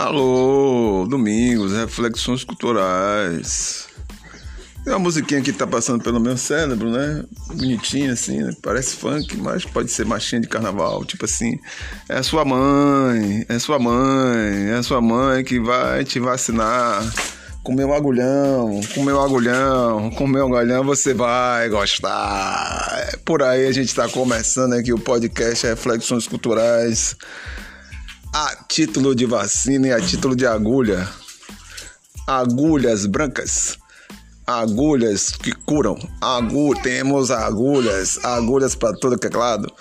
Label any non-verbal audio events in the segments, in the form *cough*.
Alô, domingos, reflexões culturais. Tem uma musiquinha que tá passando pelo meu cérebro, né? Bonitinha assim, né? parece funk, mas pode ser machinha de carnaval. Tipo assim, é sua mãe, é sua mãe, é sua mãe que vai te vacinar. Com meu agulhão, com meu agulhão, com meu agulhão você vai gostar. É por aí a gente tá começando aqui o podcast Reflexões Culturais a título de vacina e a título de agulha. Agulhas brancas. Agulhas que curam. Agu temos agulhas, agulhas para todo que é lado.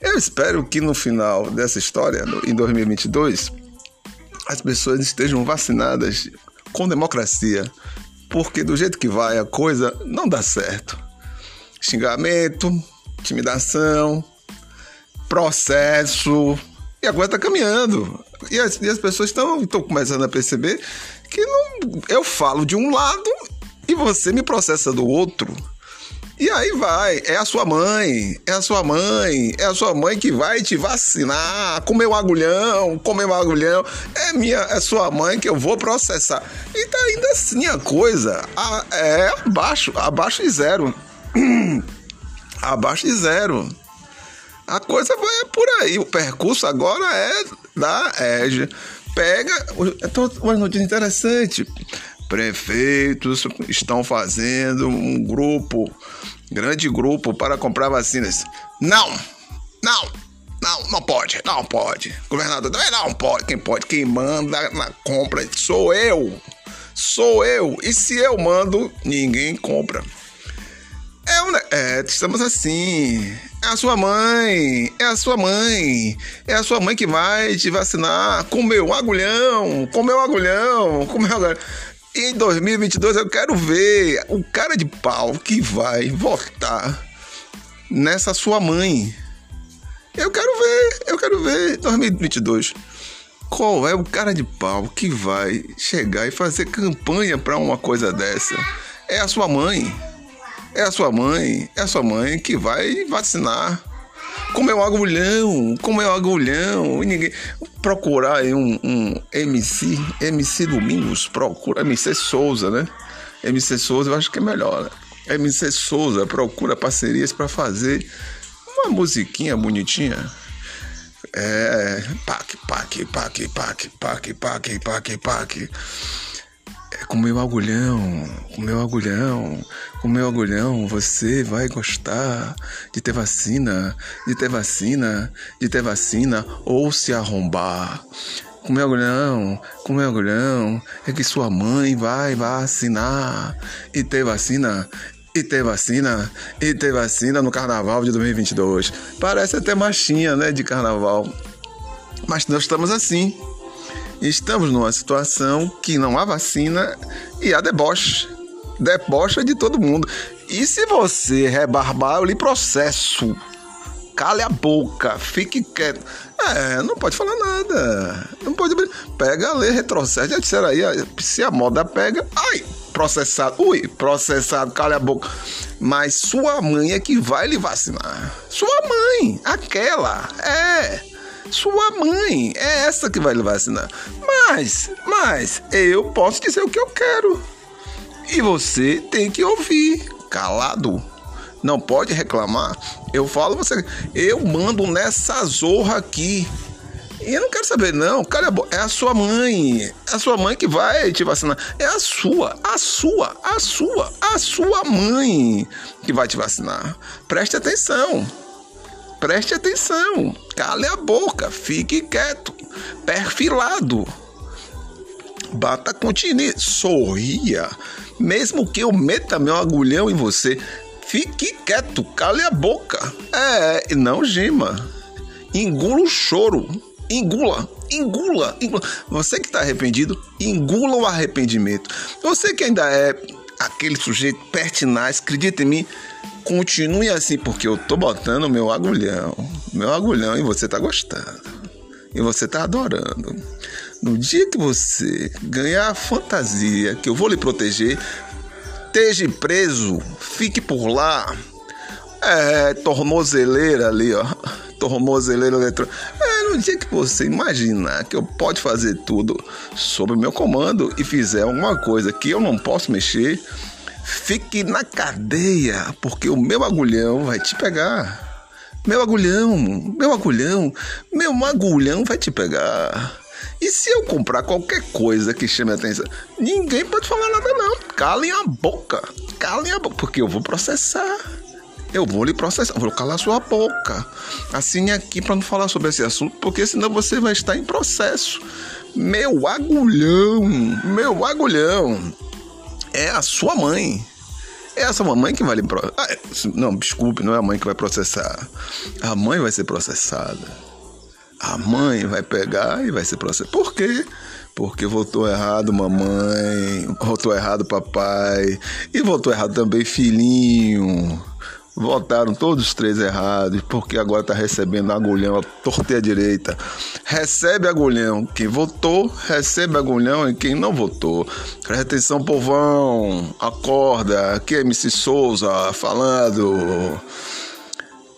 Eu espero que no final dessa história, em 2022, as pessoas estejam vacinadas com democracia, porque do jeito que vai a coisa não dá certo. Xingamento, intimidação, processo, e agora está caminhando. E as, e as pessoas estão começando a perceber que não, eu falo de um lado e você me processa do outro. E aí vai, é a sua mãe, é a sua mãe, é a sua mãe que vai te vacinar, comer um agulhão, comer um agulhão, é minha, é sua mãe que eu vou processar. E tá ainda assim a coisa, a, é abaixo, abaixo de zero. *clears throat* abaixo de zero. A coisa vai por aí. O percurso agora é da EGE. Pega. Então, uma notícia interessante. Prefeitos estão fazendo um grupo, grande grupo, para comprar vacinas. Não! Não! Não, não pode, não pode. Governador também não pode. Quem pode, quem manda na compra sou eu. Sou eu. E se eu mando, ninguém compra. É, é estamos assim. É a sua mãe, é a sua mãe, é a sua mãe que vai te vacinar com meu agulhão, com meu agulhão, com meu agulhão. Em 2022 eu quero ver o cara de pau que vai votar nessa sua mãe. Eu quero ver, eu quero ver 2022. Qual é o cara de pau que vai chegar e fazer campanha para uma coisa dessa? É a sua mãe. É a sua mãe, é a sua mãe que vai vacinar. Como é um agulhão, como é um agulhão. E ninguém. Procurar aí um, um MC, MC Domingos, procura MC Souza, né? MC Souza eu acho que é melhor, né? MC Souza procura parcerias para fazer uma musiquinha bonitinha. É. Pac, pac, pac, pac, pac, pac, pac, pac com meu agulhão, com meu agulhão, com meu agulhão, você vai gostar de ter vacina, de ter vacina, de ter vacina ou se arrombar. Com meu agulhão, com meu agulhão, é que sua mãe vai vacinar e ter vacina e ter vacina, e ter vacina no carnaval de 2022. Parece até machinha, né, de carnaval. Mas nós estamos assim. Estamos numa situação que não há vacina e há deboche. Debocha de todo mundo. E se você rebarbar, eu lhe processo. Cale a boca, fique quieto. É, não pode falar nada. Não pode. Pega, lê, retrocede. Já disseram aí, se a moda pega. Ai, processado. Ui, processado, cale a boca. Mas sua mãe é que vai lhe vacinar. Sua mãe, aquela. É. Sua mãe é essa que vai lhe vacinar. Mas, mas, eu posso dizer o que eu quero. E você tem que ouvir, calado. Não pode reclamar. Eu falo, você. Eu mando nessa zorra aqui. E eu não quero saber, não. Cara, é a sua mãe. É a sua mãe que vai te vacinar. É a sua, a sua, a sua, a sua mãe que vai te vacinar. Preste atenção. Preste atenção, cale a boca, fique quieto, perfilado. Bata continue, sorria, mesmo que eu meta meu agulhão em você. Fique quieto, cale a boca. É, não gema. Engula o choro. Engula, engula, engula. Você que está arrependido, engula o arrependimento. Você que ainda é aquele sujeito pertinaz, acredita em mim, Continue assim, porque eu tô botando meu agulhão, meu agulhão, e você tá gostando. E você tá adorando. No dia que você ganhar a fantasia que eu vou lhe proteger, esteja preso, fique por lá. É, tornozeleira ali, ó. Tornozeleira eletrônica. No dia que você imaginar que eu pode fazer tudo sob o meu comando e fizer alguma coisa que eu não posso mexer, fique na cadeia, porque o meu agulhão vai te pegar. Meu agulhão, meu agulhão, meu agulhão vai te pegar. E se eu comprar qualquer coisa que chame a atenção, ninguém pode falar nada não. Calem a boca, calem a boca, porque eu vou processar. Eu vou lhe processar, vou calar sua boca. Assim aqui para não falar sobre esse assunto, porque senão você vai estar em processo. Meu agulhão, meu agulhão é a sua mãe. É essa mamãe que vai lhe processar. Ah, é, não, desculpe, não é a mãe que vai processar. A mãe vai ser processada a mãe vai pegar e vai ser processada. Por quê? Porque votou errado mamãe, votou errado papai e votou errado também filhinho. Votaram todos os três errados, porque agora está recebendo agulhão a torta a direita. Recebe agulhão quem votou, recebe agulhão em quem não votou. Presta atenção, povão. Acorda. Aqui é MC Souza falando.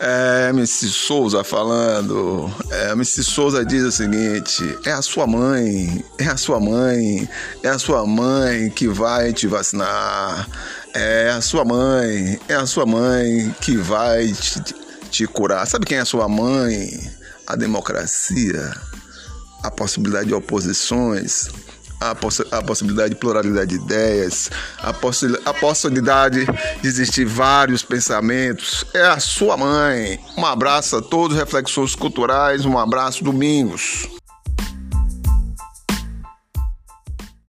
É, MC Souza falando. É, MC Souza diz o seguinte: é a sua mãe, é a sua mãe, é a sua mãe que vai te vacinar. É a sua mãe, é a sua mãe que vai te, te curar. Sabe quem é a sua mãe? A democracia, a possibilidade de oposições, a, poss a possibilidade de pluralidade de ideias, a, possi a possibilidade de existir vários pensamentos. É a sua mãe. Um abraço a todos, reflexões culturais, um abraço, domingos.